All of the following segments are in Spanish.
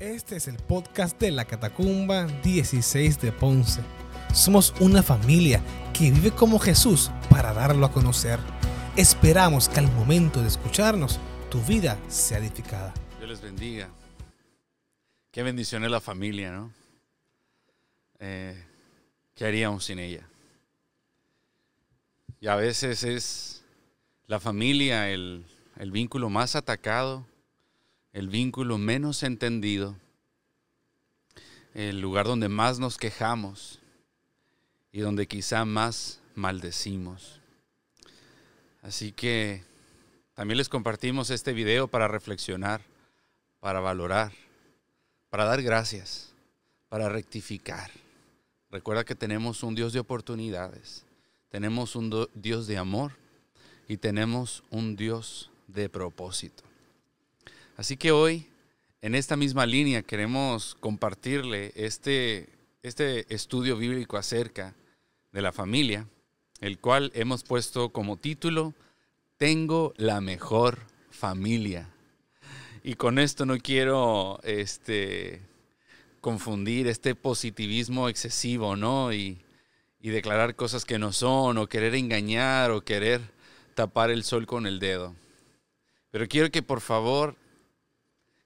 Este es el podcast de la Catacumba 16 de Ponce. Somos una familia que vive como Jesús para darlo a conocer. Esperamos que al momento de escucharnos, tu vida sea edificada. Dios les bendiga. Qué bendición es la familia, ¿no? Eh, ¿Qué haríamos sin ella? Y a veces es la familia el, el vínculo más atacado, el vínculo menos entendido, el lugar donde más nos quejamos y donde quizá más maldecimos. Así que también les compartimos este video para reflexionar, para valorar, para dar gracias, para rectificar. Recuerda que tenemos un Dios de oportunidades, tenemos un Dios de amor y tenemos un Dios de propósito. Así que hoy, en esta misma línea, queremos compartirle este, este estudio bíblico acerca de la familia, el cual hemos puesto como título, Tengo la mejor familia. Y con esto no quiero este, confundir este positivismo excesivo, ¿no? Y, y declarar cosas que no son, o querer engañar, o querer tapar el sol con el dedo. Pero quiero que por favor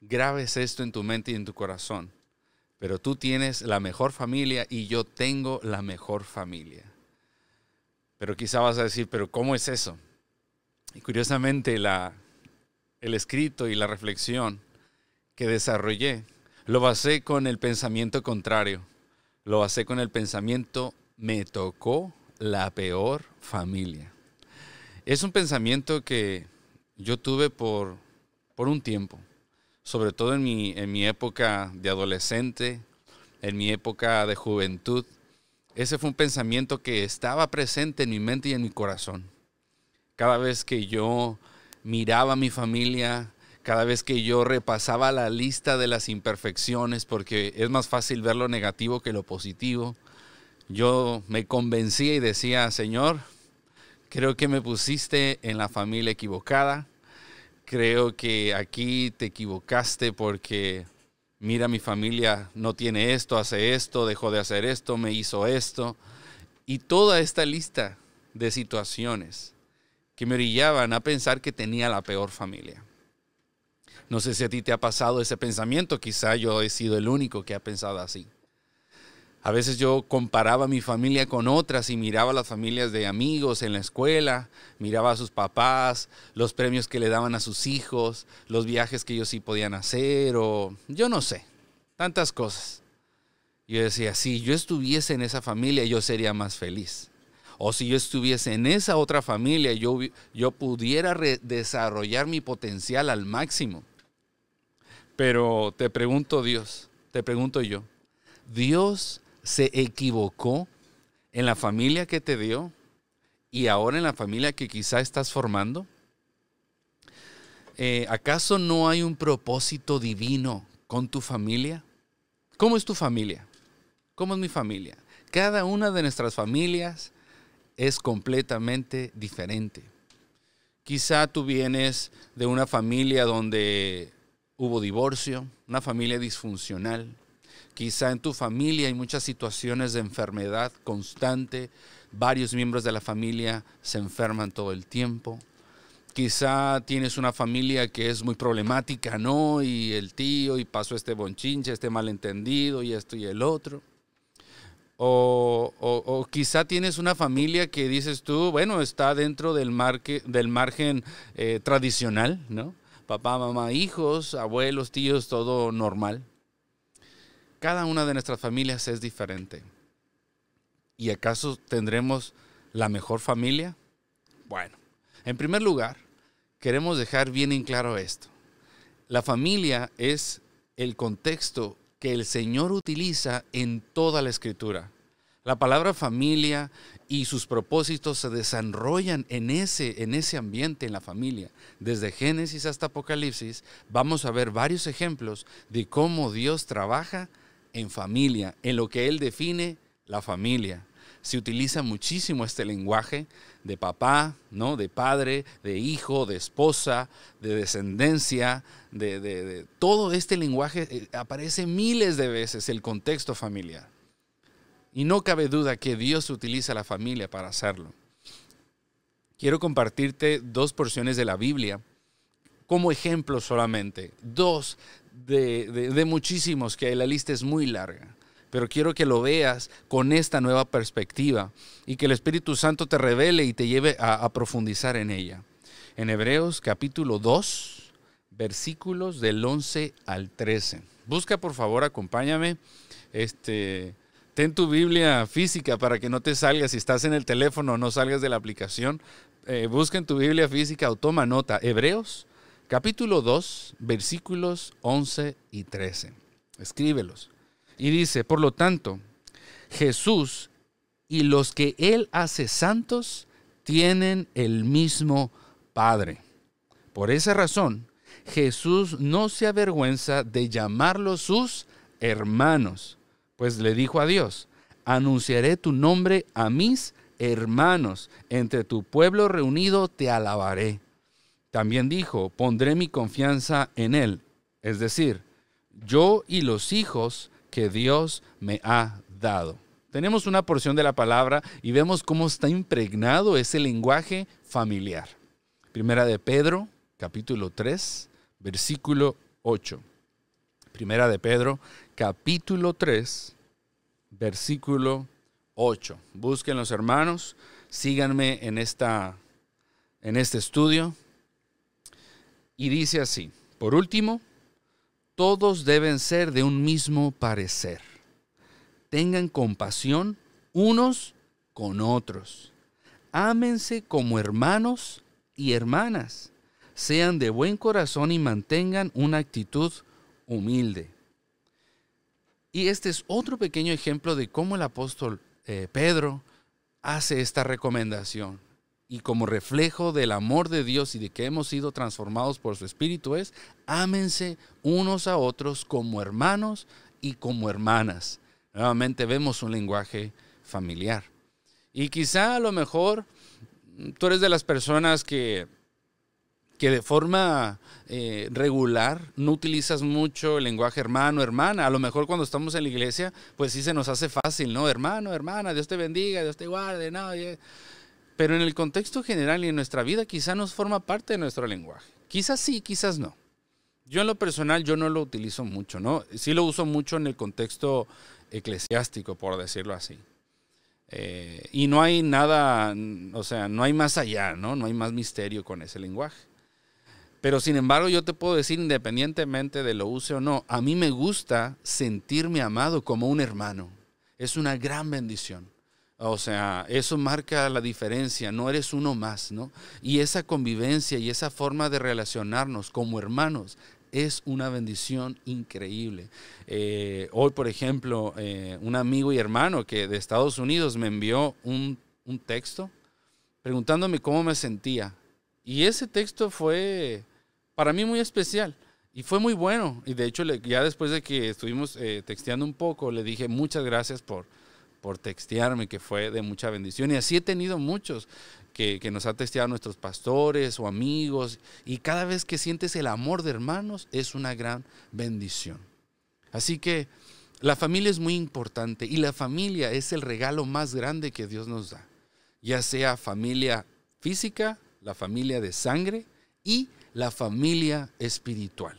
grabes esto en tu mente y en tu corazón. Pero tú tienes la mejor familia y yo tengo la mejor familia. Pero quizá vas a decir, pero ¿cómo es eso? Y curiosamente la, el escrito y la reflexión que desarrollé lo basé con el pensamiento contrario. Lo basé con el pensamiento, me tocó la peor familia. Es un pensamiento que yo tuve por, por un tiempo sobre todo en mi, en mi época de adolescente, en mi época de juventud, ese fue un pensamiento que estaba presente en mi mente y en mi corazón. Cada vez que yo miraba a mi familia, cada vez que yo repasaba la lista de las imperfecciones, porque es más fácil ver lo negativo que lo positivo, yo me convencía y decía, Señor, creo que me pusiste en la familia equivocada, creo que aquí te equivocaste porque mira mi familia no tiene esto, hace esto, dejó de hacer esto, me hizo esto. Y toda esta lista de situaciones que me orillaban a pensar que tenía la peor familia. No sé si a ti te ha pasado ese pensamiento, quizá yo he sido el único que ha pensado así. A veces yo comparaba mi familia con otras y miraba las familias de amigos en la escuela, miraba a sus papás, los premios que le daban a sus hijos, los viajes que ellos sí podían hacer o yo no sé, tantas cosas. Yo decía, si yo estuviese en esa familia yo sería más feliz. O si yo estuviese en esa otra familia yo, yo pudiera desarrollar mi potencial al máximo. Pero te pregunto Dios, te pregunto yo, Dios se equivocó en la familia que te dio y ahora en la familia que quizá estás formando? Eh, ¿Acaso no hay un propósito divino con tu familia? ¿Cómo es tu familia? ¿Cómo es mi familia? Cada una de nuestras familias es completamente diferente. Quizá tú vienes de una familia donde hubo divorcio, una familia disfuncional, Quizá en tu familia hay muchas situaciones de enfermedad constante, varios miembros de la familia se enferman todo el tiempo. Quizá tienes una familia que es muy problemática, ¿no? Y el tío, y pasó este bonchinche, este malentendido, y esto y el otro. O, quizá tienes una familia que dices tú, bueno, está dentro del, del margen eh, tradicional, ¿no? Papá, mamá, hijos, abuelos, tíos, todo normal. Cada una de nuestras familias es diferente. ¿Y acaso tendremos la mejor familia? Bueno, en primer lugar, queremos dejar bien en claro esto. La familia es el contexto que el Señor utiliza en toda la escritura. La palabra familia y sus propósitos se desarrollan en ese, en ese ambiente, en la familia. Desde Génesis hasta Apocalipsis vamos a ver varios ejemplos de cómo Dios trabaja en familia, en lo que Él define la familia. se utiliza muchísimo este lenguaje de papá, ¿no? de padre, de hijo, de esposa, de descendencia, de, todo este lenguaje eh, aparece miles de veces el contexto familiar. Y no cabe duda que Dios utiliza la familia para hacerlo. Quiero compartirte dos porciones de la Biblia como ejemplo solamente, dos de, de muchísimos que la lista es muy larga pero quiero que lo veas con esta nueva perspectiva y que el Espíritu Santo te revele y te lleve a, profundizar en ella. En Hebreos capítulo 2, versículos del 11 al 13. Busca por favor, acompáñame. Este, ten tu Biblia física para que no te salgas. Si estás en el teléfono, no salgas de la aplicación. Eh, busca en tu Biblia física o toma nota. Hebreos capítulo 2, versículos 11 y 13. Escríbelos. Y dice, por lo tanto, Jesús y los que Él hace santos tienen el mismo Padre. Por esa razón, Jesús no se avergüenza de llamarlos sus hermanos, pues le dijo a Dios, anunciaré tu nombre a mis hermanos, entre tu pueblo reunido te alabaré. También dijo, pondré mi confianza en Él, es decir, yo y los hijos que Dios me ha dado. Tenemos una porción de la palabra y vemos cómo está impregnado ese lenguaje familiar. Primera de Pedro, capítulo 3, versículo 8. Primera de Pedro, capítulo 3, versículo 8. Busquen los hermanos, síganme en, esta, en este estudio. Y dice así, por último, todos deben ser de un mismo parecer. Tengan compasión unos con otros. Ámense como hermanos y hermanas. Sean de buen corazón y mantengan una actitud humilde. Y este es otro pequeño ejemplo de cómo el apóstol eh, Pedro hace esta recomendación y como reflejo del amor de Dios y de que hemos sido transformados por su Espíritu es, ámense unos a otros como hermanos y como hermanas. Nuevamente vemos un lenguaje familiar. Y quizá a lo mejor tú eres de las personas que, que de forma eh, regular no utilizas mucho el lenguaje hermano, hermana. A lo mejor cuando estamos en la iglesia, pues sí se nos hace fácil, ¿no? Hermano, hermana, Dios te bendiga, Dios te guarde, no. Pero en el contexto general y en nuestra vida quizá nos forma parte de nuestro lenguaje. Quizás sí, quizás no. Yo en lo personal yo no lo utilizo mucho, ¿no? Sí lo uso mucho en el contexto eclesiástico, por decirlo así. Eh, y no hay nada, o sea, no hay más allá, ¿no? No hay más misterio con ese lenguaje. Pero sin embargo, yo te puedo decir, independientemente de lo use o no, a mí me gusta sentirme amado como un hermano. Es una gran bendición. O sea, eso marca la diferencia, no eres uno más, ¿no? Y esa convivencia y esa forma de relacionarnos como hermanos es una bendición increíble. Eh, hoy, por ejemplo, eh, un amigo y hermano que de Estados Unidos me envió un, un texto preguntándome cómo me sentía. Y ese texto fue para mí muy especial. Y fue muy bueno. Y de hecho, ya después de que estuvimos eh, texteando un poco, le dije muchas gracias por, por textearme, que fue de mucha bendición. Y así he tenido muchos que, nos ha testeado nuestros pastores o amigos. Y cada vez que sientes el amor de hermanos es una gran bendición. Así que la familia es muy importante y la familia es el regalo más grande que Dios nos da. Ya sea familia física, la familia de sangre y la familia espiritual.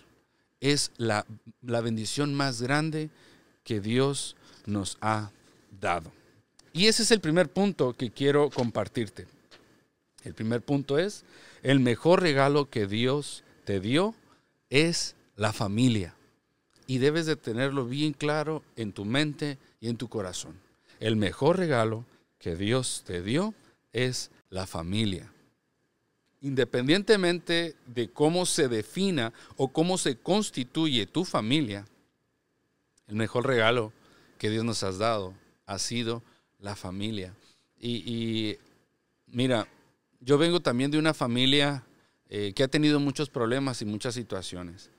Es la, la bendición más grande que Dios nos ha dado. Y ese es el primer punto que quiero compartirte. El primer punto es, el mejor regalo que Dios te dio es la familia. Y debes de tenerlo bien claro en tu mente y en tu corazón. El mejor regalo que Dios te dio es la familia. Independientemente de cómo se defina o cómo se constituye tu familia, el mejor regalo que Dios nos ha dado ha sido la familia. Y, mira, yo vengo también de una familia eh, que ha tenido muchos problemas y muchas situaciones.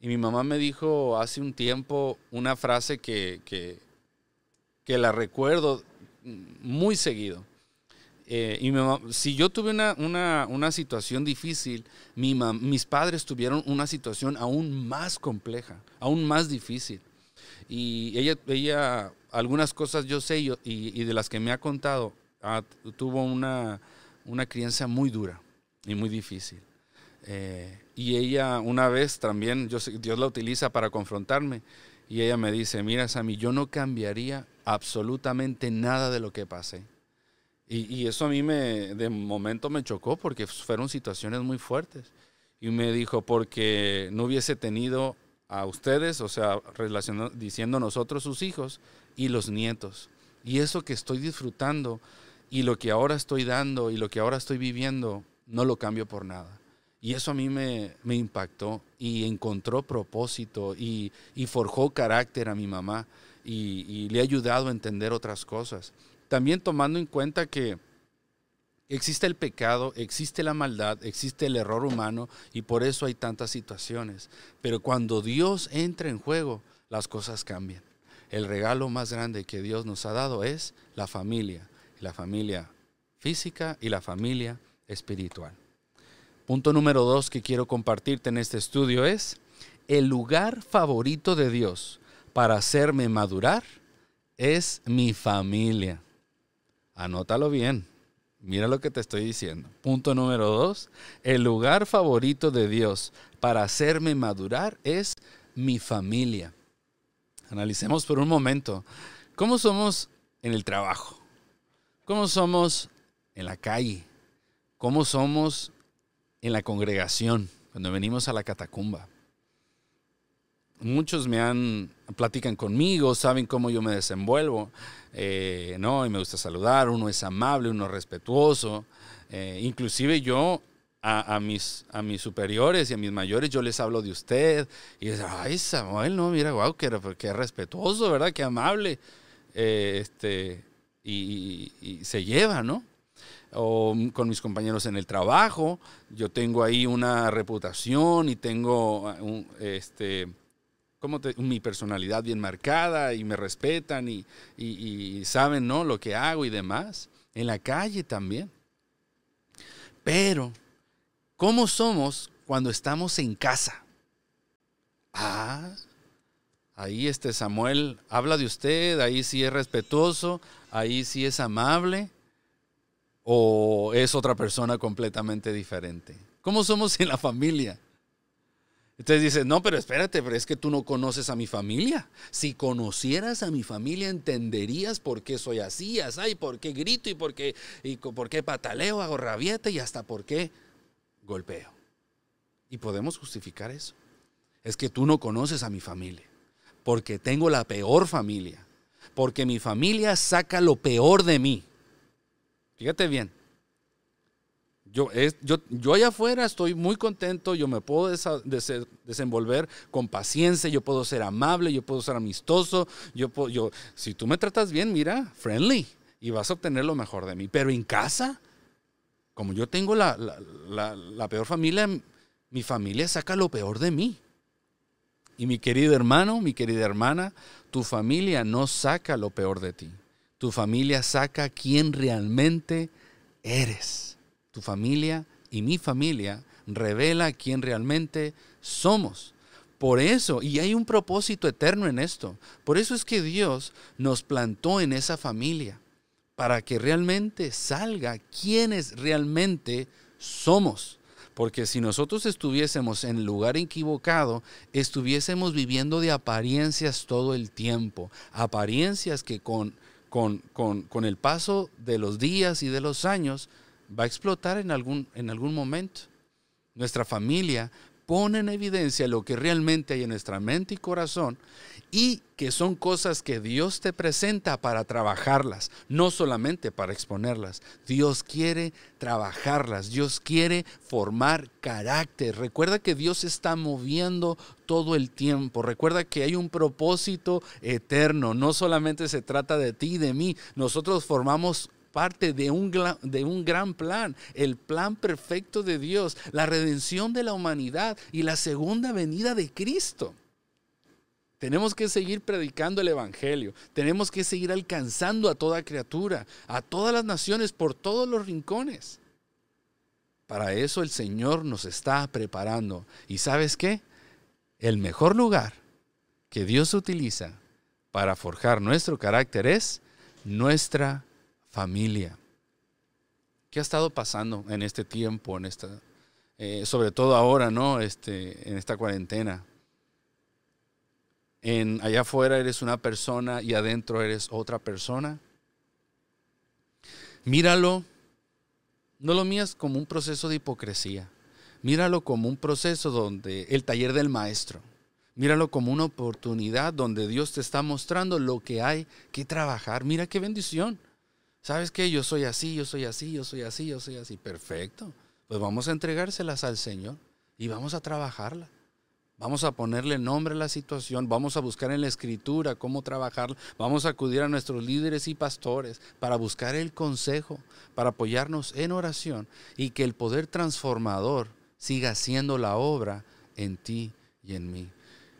Y mi mamá me dijo hace un tiempo una frase que, que, la recuerdo muy seguido. Eh, y si yo tuve una, situación difícil, mis padres tuvieron una situación aún más compleja, aún más difícil. Y ella, ella algunas cosas yo sé y, y de las que me ha contado, ah, tuvo una, una crianza muy dura y muy difícil. Eh, y ella una vez también, yo, Dios la utiliza para confrontarme, y ella me dice, mira Sammy, yo no cambiaría absolutamente nada de lo que pasé. Y, eso a mí me, de momento me chocó porque fueron situaciones muy fuertes. Y me dijo, porque no hubiese tenido a ustedes, o sea, diciendo nosotros sus hijos y los nietos. Y eso que estoy disfrutando y lo que ahora estoy dando y lo que ahora estoy viviendo, no lo cambio por nada. Y eso a mí me, impactó y encontró propósito y, forjó carácter a mi mamá y, y, le ha ayudado a entender otras cosas. También tomando en cuenta que existe el pecado, existe la maldad, existe el error humano y por eso hay tantas situaciones. Pero cuando Dios entra en juego, las cosas cambian. El regalo más grande que Dios nos ha dado es la familia la familia física y la familia espiritual. Punto número dos que quiero compartirte en este estudio es, el lugar favorito de Dios para hacerme madurar es mi familia. Anótalo bien. Mira lo que te estoy diciendo. Punto número dos, el lugar favorito de Dios para hacerme madurar es mi familia. Analicemos por un momento cómo somos en el trabajo. ¿Cómo somos en la calle? ¿Cómo somos en la congregación cuando venimos a la catacumba? Muchos me han, platican conmigo, saben cómo yo me desenvuelvo, eh, ¿no? Y me gusta saludar, uno es amable, uno es respetuoso. Eh, inclusive yo a, mis, a mis superiores y a mis mayores, yo les hablo de usted. Y dicen, ay, Samuel, no, mira, wow, qué, qué respetuoso, ¿verdad? Qué amable. Eh, este, y, se lleva, ¿no? o con mis compañeros en el trabajo. Yo tengo ahí una reputación y tengo uh, este, mi personalidad bien marcada y me respetan y, y, saben ¿no? lo que hago y demás. En la calle también. Pero, ¿cómo somos cuando estamos en casa? Ah, Ahí este Samuel habla de usted, ahí sí es respetuoso, ahí sí es amable, o es otra persona completamente diferente. ¿Cómo somos en la familia? Entonces dice, no, pero espérate, pero es que tú no conoces a mi familia. Si conocieras a mi familia, entenderías por qué soy así, así, por qué grito y por qué, y por qué pataleo, hago rabieta y hasta por qué golpeo. Y podemos justificar eso. Es que tú no conoces a mi familia porque tengo la peor familia, porque mi familia saca lo peor de mí. Fíjate bien. Yo, yo, yo allá afuera estoy muy contento, yo me puedo desenvolver con paciencia, yo puedo ser amable, yo puedo ser amistoso, yo, yo si tú me tratas bien, mira, friendly, y vas a obtener lo mejor de mí. Pero en casa, como yo tengo la, la peor familia, mi familia saca lo peor de mí. Y mi querido hermano, mi querida hermana, tu familia no saca lo peor de ti. Tu familia saca quién realmente eres. Tu familia y mi familia revela quién realmente somos. Por eso, y hay un propósito eterno en esto, por eso es que Dios nos plantó en esa familia, para que realmente salga quiénes realmente somos. Porque si nosotros estuviésemos en el lugar equivocado, estuviésemos viviendo de apariencias todo el tiempo. Apariencias que con, con, con, el paso de los días y de los años va a explotar en algún, en algún momento. Nuestra familia pone en evidencia lo que realmente hay en nuestra mente y corazón y que son cosas que Dios te presenta para trabajarlas, no solamente para exponerlas. Dios quiere trabajarlas, Dios quiere formar carácter. Recuerda que Dios está moviendo todo el tiempo, recuerda que hay un propósito eterno, no solamente se trata de ti y de mí, nosotros formamos parte de un, de un gran plan, el plan perfecto de Dios, la redención de la humanidad y la segunda venida de Cristo. Tenemos que seguir predicando el Evangelio. Tenemos que seguir alcanzando a toda criatura, a todas las naciones, por todos los rincones. Para eso el Señor nos está preparando. ¿Y sabes qué? El mejor lugar que Dios utiliza para forjar nuestro carácter es nuestra familia. ¿Qué ha estado pasando en este tiempo, en esta, eh, sobre todo ahora, ¿no? Este, en esta cuarentena? En, allá afuera eres una persona y adentro eres otra persona. Míralo, no lo mías como un proceso de hipocresía. Míralo como un proceso donde el taller del maestro. Míralo como una oportunidad donde Dios te está mostrando lo que hay que trabajar. Mira qué bendición. ¿Sabes qué? Yo soy así, yo soy así, yo soy así, yo soy así. Perfecto. Pues vamos a entregárselas al Señor y vamos a trabajarla. Vamos a ponerle nombre a la situación, vamos a buscar en la escritura cómo trabajarla, vamos a acudir a nuestros líderes y pastores para buscar el consejo, para apoyarnos en oración y que el poder transformador siga haciendo la obra en ti y en mí.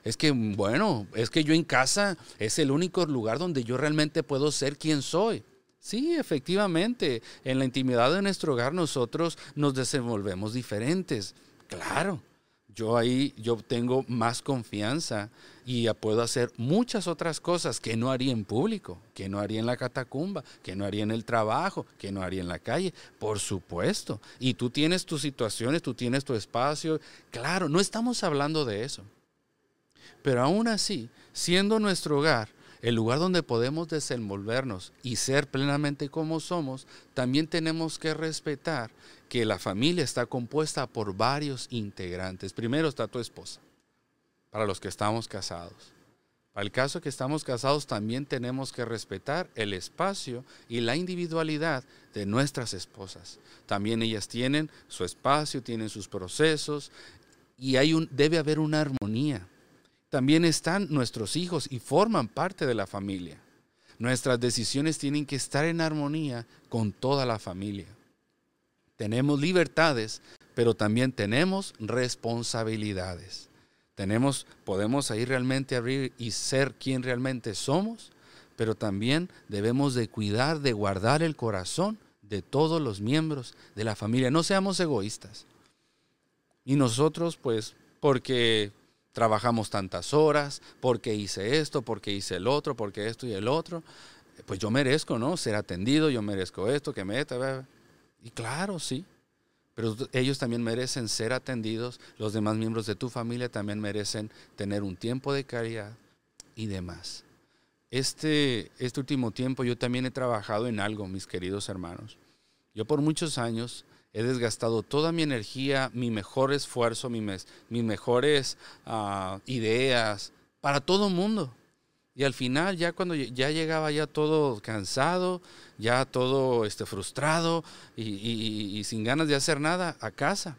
Es que, bueno, es que yo en casa es el único lugar donde yo realmente puedo ser quien soy. Sí, efectivamente, en la intimidad de nuestro hogar nosotros nos desenvolvemos diferentes. Claro, yo ahí yo tengo más confianza y puedo hacer muchas otras cosas que no haría en público, que no haría en la catacumba, que no haría en el trabajo, que no haría en la calle, por supuesto. Y tú tienes tus situaciones, tú tienes tu espacio. Claro, no estamos hablando de eso. Pero aún así, siendo nuestro hogar el lugar donde podemos desenvolvernos y ser plenamente como somos, también tenemos que respetar que la familia está compuesta por varios integrantes. Primero está tu esposa, para los que estamos casados. Para el caso que estamos casados, también tenemos que respetar el espacio y la individualidad de nuestras esposas. También ellas tienen su espacio, tienen sus procesos y hay debe haber una armonía. También están nuestros hijos y forman parte de la familia. Nuestras decisiones tienen que estar en armonía con toda la familia. Tenemos libertades, pero también tenemos responsabilidades. Tenemos, podemos ahí realmente abrir y ser quien realmente somos, pero también debemos de cuidar, de guardar el corazón de todos los miembros de la familia. No seamos egoístas. Y nosotros, pues, porque trabajamos tantas horas, porque hice esto, porque hice el otro, porque esto y el otro, pues yo merezco, ¿no? Ser atendido, yo merezco esto, que me... Y claro, sí. Pero ellos también merecen ser atendidos, los demás miembros de tu familia también merecen tener un tiempo de caridad y demás. Este, este último tiempo yo también he trabajado en algo, mis queridos hermanos. Yo por muchos años he desgastado toda mi energía, mi mejor esfuerzo, mis, mejores uh, ideas para todo mundo. Y al final, ya cuando ya llegaba ya todo cansado, ya todo este, frustrado y, sin ganas de hacer nada, a casa.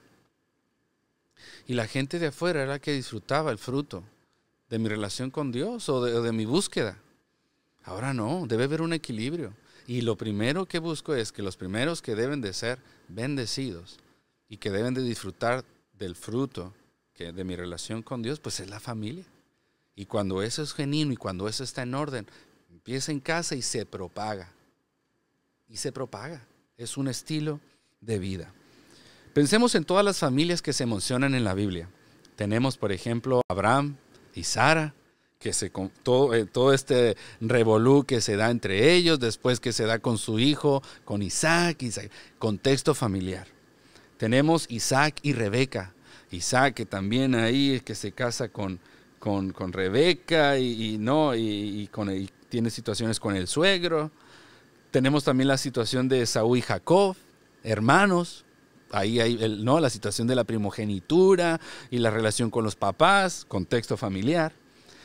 Y la gente de afuera era la que disfrutaba el fruto de mi relación con Dios o de mi búsqueda. Ahora no, debe haber un equilibrio. Y lo primero que busco es que los primeros que deben de ser bendecidos y que deben de disfrutar del fruto de mi relación con Dios, pues es la familia. Y cuando eso es genuino y cuando eso está en orden, empieza en casa y se propaga. Y se propaga. Es un estilo de vida. Pensemos en todas las familias que se mencionan en la Biblia. Tenemos, por ejemplo, Abraham y Sara, que se todo, eh, todo este revolú que se da entre ellos, después que se da con su hijo, con Isaac, contexto familiar. Tenemos Isaac y Rebeca. Isaac que también ahí que se casa con, con, con Rebeca y, no, y, tiene situaciones con el suegro. Tenemos también la situación de Saúl y Jacob, hermanos. Ahí hay ¿no? la situación de la primogenitura y la relación con los papás, contexto familiar.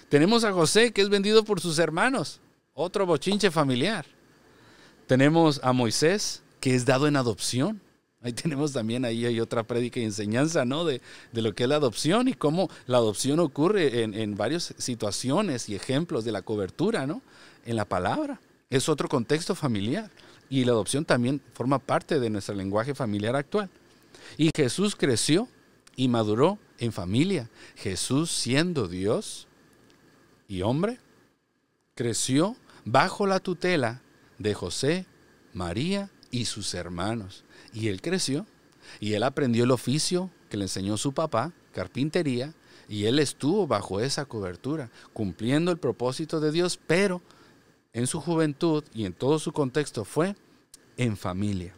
Tenemos a José, que es vendido por sus hermanos, otro bochinche familiar. Tenemos a Moisés, que es dado en adopción. Ahí tenemos también ahí hay otra prédica y enseñanza, ¿no? De, lo que es la adopción y cómo la adopción ocurre en, en varias situaciones y ejemplos de la cobertura, ¿no? En la palabra. Es otro contexto familiar. Y la adopción también forma parte de nuestro lenguaje familiar actual. Y Jesús creció y maduró en familia. Jesús siendo Dios, y hombre, creció bajo la tutela de José, María y sus hermanos. Y él creció y él aprendió el oficio que le enseñó su papá, carpintería, y él estuvo bajo esa cobertura, cumpliendo el propósito de Dios, pero en su juventud y en todo su contexto fue en familia.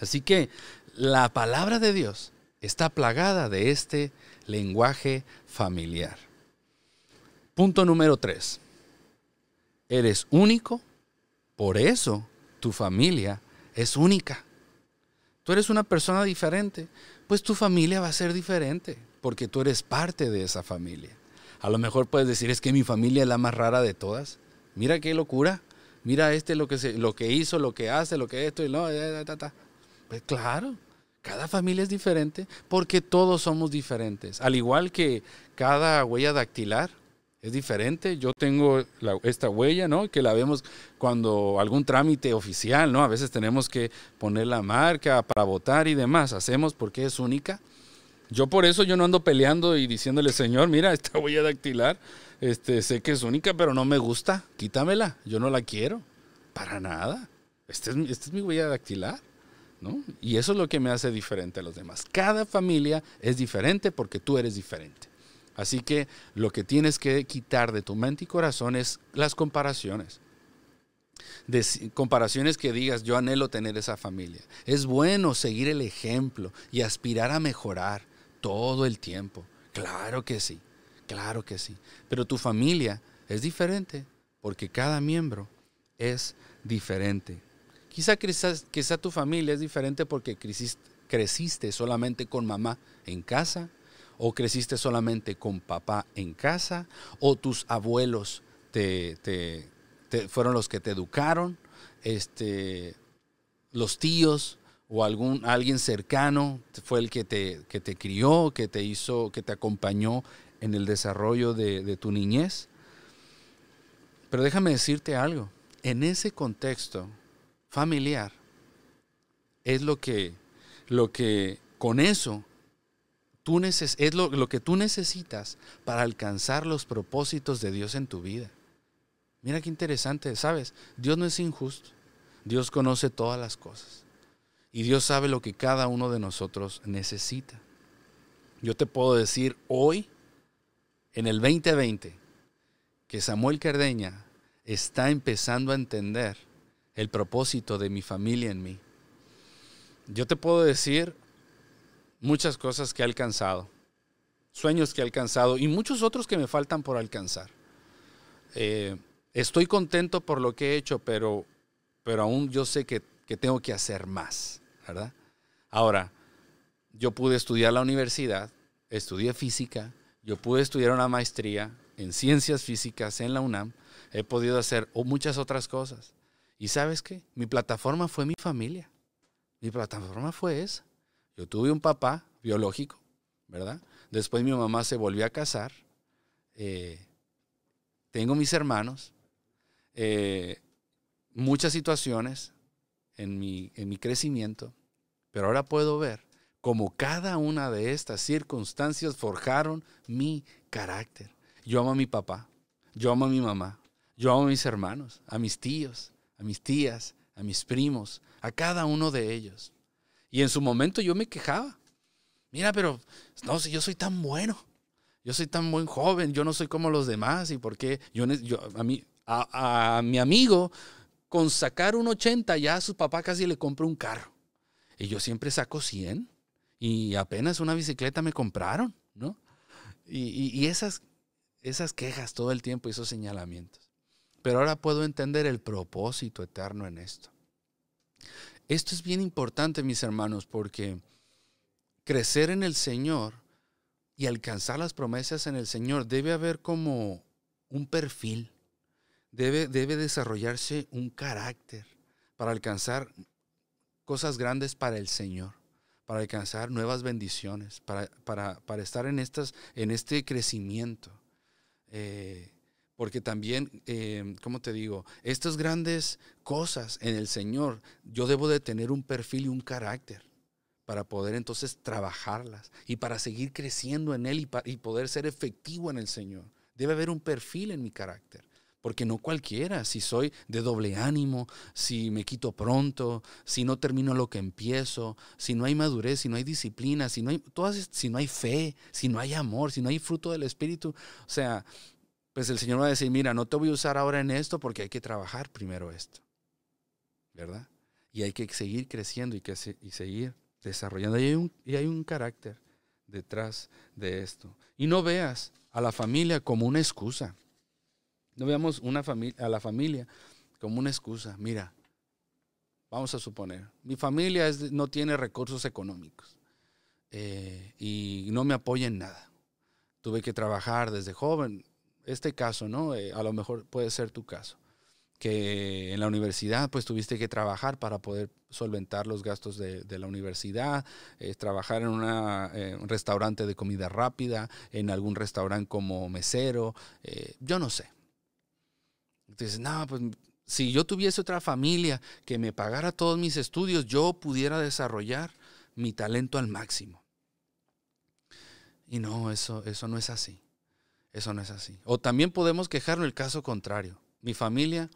Así que la palabra de Dios está plagada de este lenguaje familiar. Punto número tres. Eres único, por eso tu familia es única. Tú eres una persona diferente, pues tu familia va a ser diferente, porque tú eres parte de esa familia. A lo mejor puedes decir, es que mi familia es la más rara de todas. Mira qué locura. Mira este lo que, se, lo que hizo, lo que hace, lo que esto y no. Pues claro, cada familia es diferente porque todos somos diferentes. Al igual que cada huella dactilar es diferente. Yo tengo esta huella, ¿no? Que la vemos cuando algún trámite oficial, ¿no? A veces tenemos que poner la marca para votar y demás. Hacemos porque es única. Yo por eso yo no ando peleando y diciéndole, Señor, mira, esta huella dactilar, este, sé que es única, pero no me gusta, quítamela, yo no la quiero, para nada. Esta es, es mi huella dactilar. Y eso es lo que me hace diferente a los demás. Cada familia es diferente porque tú eres diferente. Así que lo que tienes que quitar de tu mente y corazón es las comparaciones. De, comparaciones que digas, yo anhelo tener esa familia. Es bueno seguir el ejemplo y aspirar a mejorar todo el tiempo. Claro que sí, claro que sí. Pero tu familia es diferente porque cada miembro es diferente. Quizá, quizá, tu familia es diferente porque creciste, solamente con mamá en casa, o creciste solamente con papá en casa, o tus abuelos te, fueron los que te educaron, este, los tíos o algún, alguien cercano fue el que te, que te crió, que te hizo, que te acompañó en el desarrollo de, de tu niñez. Pero déjame decirte algo, en ese contexto, familiar es lo que, lo que con eso tú es lo, lo que tú necesitas para alcanzar los propósitos de Dios en tu vida. Mira qué interesante, ¿sabes? Dios no es injusto. Dios conoce todas las cosas. Y Dios sabe lo que cada uno de nosotros necesita. Yo te puedo decir hoy, en el 2020, que Samuel Cardeña está empezando a entender el propósito de mi familia en mí. Yo te puedo decir muchas cosas que he alcanzado, sueños que he alcanzado y muchos otros que me faltan por alcanzar. Eh, estoy contento por lo que he hecho, pero, pero aún yo sé que, que tengo que hacer más, ¿verdad? Ahora, yo pude estudiar la universidad, estudié física, yo pude estudiar una maestría en ciencias físicas en la UNAM, he podido hacer muchas otras cosas. Y sabes qué? Mi plataforma fue mi familia. Mi plataforma fue esa. Yo tuve un papá biológico, ¿verdad? Después mi mamá se volvió a casar. Eh, tengo mis hermanos. Eh, muchas situaciones en mi, en mi crecimiento. Pero ahora puedo ver cómo cada una de estas circunstancias forjaron mi carácter. Yo amo a mi papá. Yo amo a mi mamá. Yo amo a mis hermanos, a mis tíos, a mis tías, a mis primos, a cada uno de ellos. Y en su momento yo me quejaba. Mira, pero no, si yo soy tan bueno, yo soy tan buen joven, yo no soy como los demás, y por qué yo, a, mí, a, mi amigo con sacar un 80 ya a su papá casi le compró un carro. Y yo siempre saco 100 y apenas una bicicleta me compraron, ¿no? Y, y esas, esas quejas todo el tiempo, esos señalamientos. Pero ahora puedo entender el propósito eterno en esto. Esto es bien importante, mis hermanos, porque crecer en el Señor y alcanzar las promesas en el Señor debe haber como un perfil, debe, debe desarrollarse un carácter para alcanzar cosas grandes para el Señor, para alcanzar nuevas bendiciones, para, para, estar en, estas, en este crecimiento. Eh, porque también, eh, ¿cómo te digo? Estas grandes cosas en el Señor, yo debo de tener un perfil y un carácter para poder entonces trabajarlas y para seguir creciendo en Él y, y poder ser efectivo en el Señor. Debe haber un perfil en mi carácter. Porque no cualquiera, si soy de doble ánimo, si me quito pronto, si no termino lo que empiezo, si no hay madurez, si no hay disciplina, si no hay, todas, si no hay fe, si no hay amor, si no hay fruto del Espíritu. O sea, pues el Señor va a decir, mira, no te voy a usar ahora en esto porque hay que trabajar primero esto. ¿Verdad? Y hay que seguir creciendo y, que y seguir desarrollando. Y hay, un, y hay un carácter detrás de esto. Y no veas a la familia como una excusa. No veamos una a la familia como una excusa. Mira, vamos a suponer, mi familia no tiene recursos económicos eh, y no me apoya en nada. Tuve que trabajar desde joven. Este caso, ¿no? Eh, a lo mejor puede ser tu caso que en la universidad pues tuviste que trabajar para poder solventar los gastos de, la universidad, eh, trabajar en eh, un restaurante de comida rápida, en algún restaurante como mesero, yo no sé. Entonces, no, pues si yo tuviese otra familia que me pagara todos mis estudios, yo pudiera desarrollar mi talento al máximo. Y no, eso, eso no es así. Eso no es así. O también podemos quejarnos el caso contrario mi familia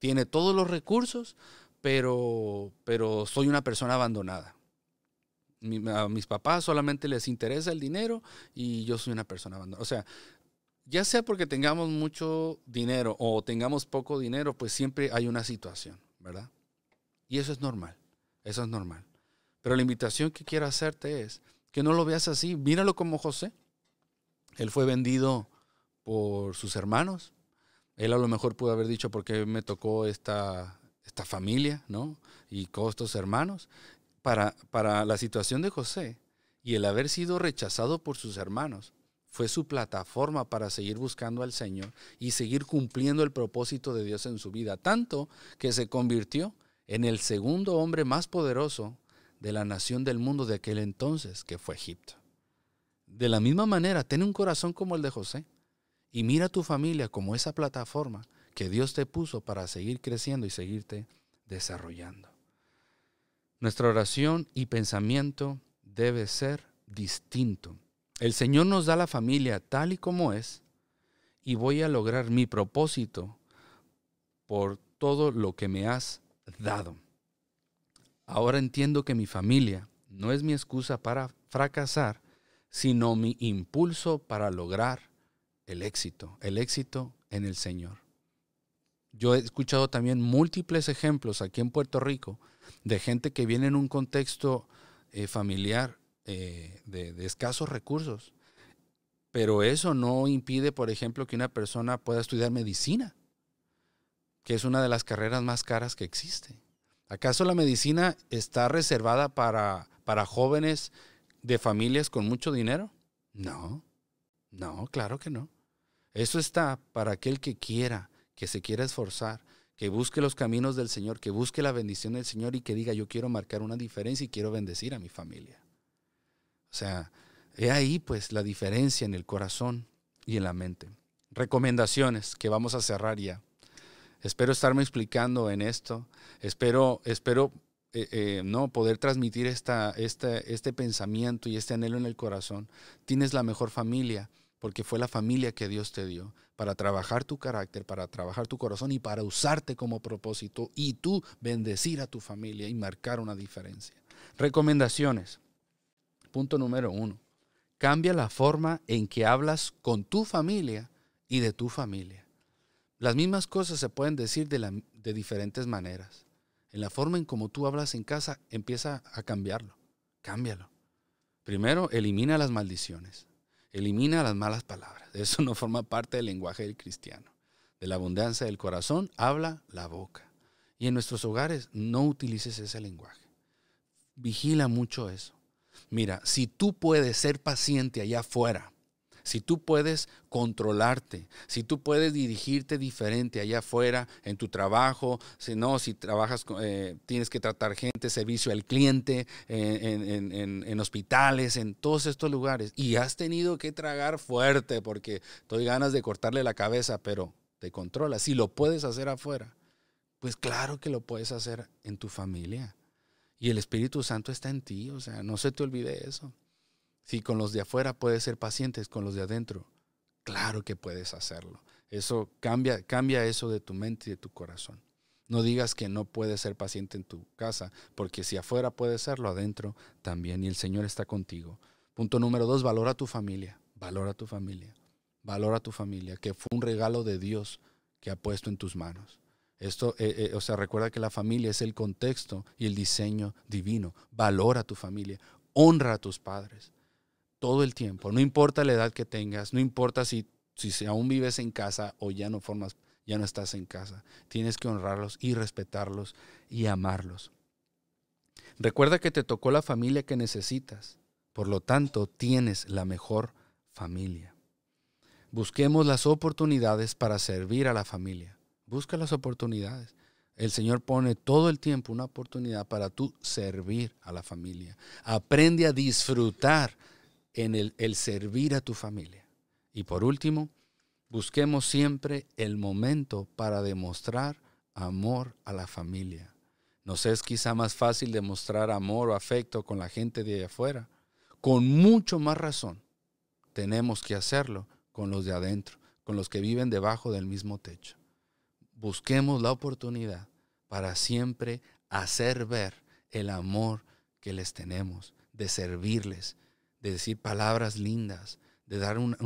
tiene todos los recursos, pero, pero soy una persona abandonada. a mis papás solamente les interesa el dinero y yo soy una persona abandonada. O sea, ya sea porque tengamos mucho dinero o tengamos poco dinero, pues siempre hay una situación, ¿verdad? Y eso es normal, eso es normal. Pero la invitación que quiero hacerte es que no lo veas así, míralo como José. Él fue vendido por sus hermanos, él a lo mejor pudo haber dicho, porque me tocó esta, esta familia, ¿no? Y costos hermanos. Para, para la situación de José y el haber sido rechazado por sus hermanos, fue su plataforma para seguir buscando al Señor y seguir cumpliendo el propósito de Dios en su vida, tanto que se convirtió en el segundo hombre más poderoso de la nación del mundo de aquel entonces, que fue Egipto. De la misma manera, ten un corazón como el de José. Y mira tu familia como esa plataforma que Dios te puso para seguir creciendo y seguirte desarrollando. Nuestra oración y pensamiento debe ser distinto. El Señor nos da la familia tal y como es y voy a lograr mi propósito por todo lo que me has dado. Ahora entiendo que mi familia no es mi excusa para fracasar, sino mi impulso para lograr el éxito, el éxito en el Señor. Yo he escuchado también múltiples ejemplos aquí en Puerto Rico de gente que viene en un contexto eh, familiar eh, de, de escasos recursos, pero eso no impide, por ejemplo, que una persona pueda estudiar medicina, que es una de las carreras más caras que existe. ¿Acaso la medicina está reservada para, para jóvenes de familias con mucho dinero? No. No, claro que no. Eso está para aquel que quiera, que se quiera esforzar, que busque los caminos del Señor, que busque la bendición del Señor y que diga, yo quiero marcar una diferencia y quiero bendecir a mi familia. O sea, he ahí pues la diferencia en el corazón y en la mente. Recomendaciones que vamos a cerrar ya. Espero estarme explicando en esto. Espero, espero eh, eh, no poder transmitir esta, este, este pensamiento y este anhelo en el corazón. Tienes la mejor familia porque fue la familia que Dios te dio para trabajar tu carácter, para trabajar tu corazón y para usarte como propósito y tú bendecir a tu familia y marcar una diferencia. Recomendaciones. Punto número uno. Cambia la forma en que hablas con tu familia y de tu familia. Las mismas cosas se pueden decir de, diferentes maneras. En la forma en como tú hablas en casa, empieza a cambiarlo. Cámbialo. Primero, elimina las maldiciones. Elimina las malas palabras. Eso no forma parte del lenguaje del cristiano. De la abundancia del corazón habla la boca. Y en nuestros hogares no utilices ese lenguaje. Vigila mucho eso. Mira, si tú puedes ser paciente allá afuera, si tú puedes controlarte, si tú puedes dirigirte diferente allá afuera en tu trabajo, si no, si trabajas, eh, tienes que tratar gente, servicio al cliente, en, hospitales, en todos estos lugares, y has tenido que tragar fuerte porque doy ganas de cortarle la cabeza, pero te controlas. Si lo puedes hacer afuera, pues claro que lo puedes hacer en tu familia. Y el Espíritu Santo está en ti, o sea, no se te olvide eso. Si con los de afuera puedes ser pacientes, con los de adentro, Claro que puedes hacerlo. Eso cambia, cambia eso de tu mente y de tu corazón. No digas que no puedes ser paciente en tu casa, porque si afuera puedes serlo, adentro también. Y el Señor está contigo. Punto número dos, valora tu familia. Valora tu familia. Valora tu familia, que fue un regalo de Dios que ha puesto en tus manos. Esto, eh, eh, o sea, recuerda que la familia es el contexto y el diseño divino. Valora tu familia. Honra a tus padres. Todo el tiempo. No importa la edad que tengas, no importa si, si aún vives en casa o ya no formas, ya no estás en casa. Tienes que honrarlos y respetarlos y amarlos. Recuerda que te tocó la familia que necesitas. Por lo tanto, tienes la mejor familia. Busquemos las oportunidades para servir a la familia. Busca las oportunidades. El Señor pone todo el tiempo una oportunidad para tú servir a la familia. Aprende a disfrutar en el, el servir a tu familia. Y por último, busquemos siempre el momento para demostrar amor a la familia. Nos es quizá más fácil demostrar amor o afecto con la gente de allá afuera. Con mucho más razón tenemos que hacerlo con los de adentro, con los que viven debajo del mismo techo busquemos la oportunidad para siempre hacer ver el amor que les tenemos, de servirles, de decir palabras lindas, de dar un,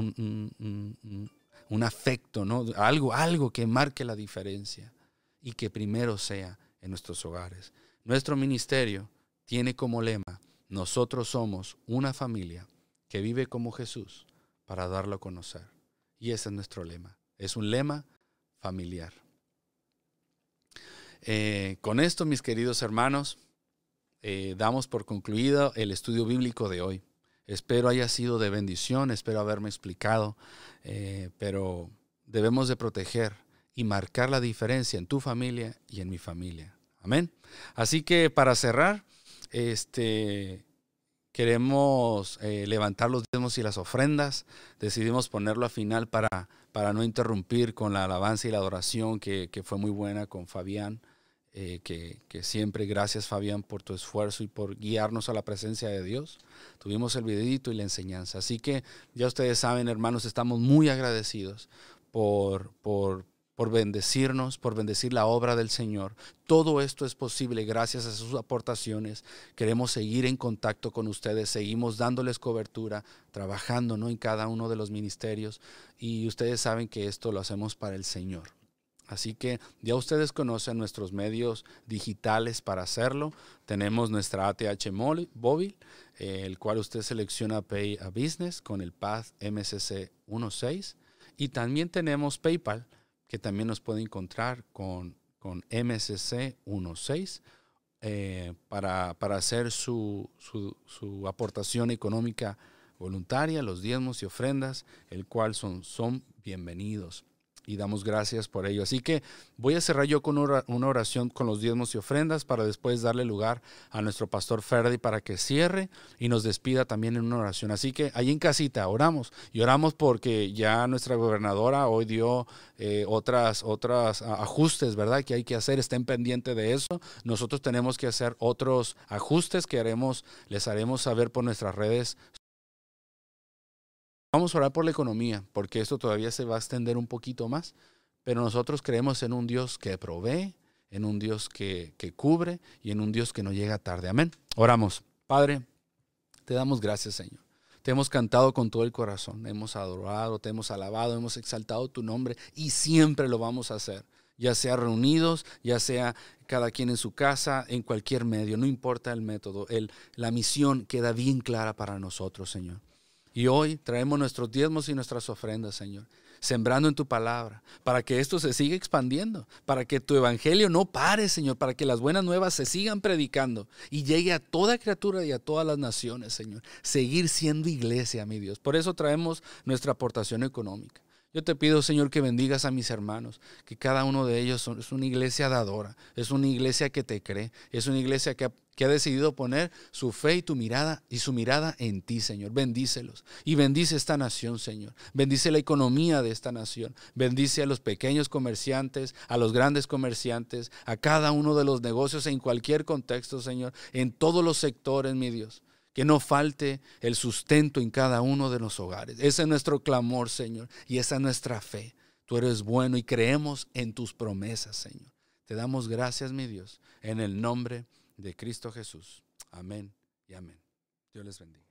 un, afecto, ¿no? algo, algo que marque la diferencia y que primero sea en nuestros hogares. Nuestro ministerio tiene como lema, nosotros somos una familia que vive como Jesús para darlo a conocer. Y ese es nuestro lema. Es un lema familiar. Eh, con esto, mis queridos hermanos, eh, damos por concluido el estudio bíblico de hoy. Espero haya sido de bendición, espero haberme explicado, eh, pero debemos de proteger y marcar la diferencia en tu familia y en mi familia. Amén. Así que para cerrar, este, queremos levantar los diezmos y las ofrendas. Decidimos ponerlo a final para, para no interrumpir con la alabanza y la adoración que, que fue muy buena con Fabián. Eh, que, siempre, gracias Fabián por tu esfuerzo y por guiarnos a la presencia de Dios. Tuvimos el videito y la enseñanza. Así que ya ustedes saben, hermanos, estamos muy agradecidos por, por, por bendecirnos, por bendecir la obra del Señor. Todo esto es posible gracias a sus aportaciones. Queremos seguir en contacto con ustedes, seguimos dándoles cobertura, trabajando ¿no? en cada uno de los ministerios y ustedes saben que esto lo hacemos para el Señor. Así que ya ustedes conocen nuestros medios digitales para hacerlo. Tenemos nuestra ATH móvil, eh, el cual usted selecciona Pay a Business con el Path MSC 16. Y también tenemos PayPal, que también nos puede encontrar con, con MSC 16 eh, para, para, hacer su, su, su, aportación económica voluntaria, los diezmos y ofrendas, el cual son, son bienvenidos y damos gracias por ello. Así que voy a cerrar yo con una oración con los diezmos y ofrendas para después darle lugar a nuestro pastor Ferdi para que cierre y nos despida también en una oración. Así que ahí en casita oramos y oramos porque ya nuestra gobernadora hoy dio eh, otras, otras ajustes, ¿verdad? Que hay que hacer, estén pendientes de eso. Nosotros tenemos que hacer otros ajustes que haremos, les haremos saber por nuestras redes Vamos a orar por la economía, porque esto todavía se va a extender un poquito más, pero nosotros creemos en un Dios que provee, en un Dios que, que cubre y en un Dios que no llega tarde. Amén. Oramos. Padre, te damos gracias, Señor. Te hemos cantado con todo el corazón, hemos adorado, te hemos alabado, hemos exaltado tu nombre y siempre lo vamos a hacer, ya sea reunidos, ya sea cada quien en su casa, en cualquier medio, no importa el método, el, la misión queda bien clara para nosotros, Señor. Y hoy traemos nuestros diezmos y nuestras ofrendas, Señor, sembrando en tu palabra, para que esto se siga expandiendo, para que tu evangelio no pare, Señor, para que las buenas nuevas se sigan predicando y llegue a toda criatura y a todas las naciones, Señor. Seguir siendo iglesia, mi Dios. Por eso traemos nuestra aportación económica. Yo te pido, Señor, que bendigas a mis hermanos, que cada uno de ellos es una iglesia dadora, es una iglesia que te cree, es una iglesia que ha, que ha decidido poner su fe y tu mirada y su mirada en ti, Señor. Bendícelos y bendice esta nación, Señor. Bendice la economía de esta nación. Bendice a los pequeños comerciantes, a los grandes comerciantes, a cada uno de los negocios en cualquier contexto, Señor, en todos los sectores, mi Dios que no falte el sustento en cada uno de los hogares. Ese es nuestro clamor, Señor, y esa es nuestra fe. Tú eres bueno y creemos en tus promesas, Señor. Te damos gracias, mi Dios, en el nombre de Cristo Jesús. Amén y amén. Dios les bendiga.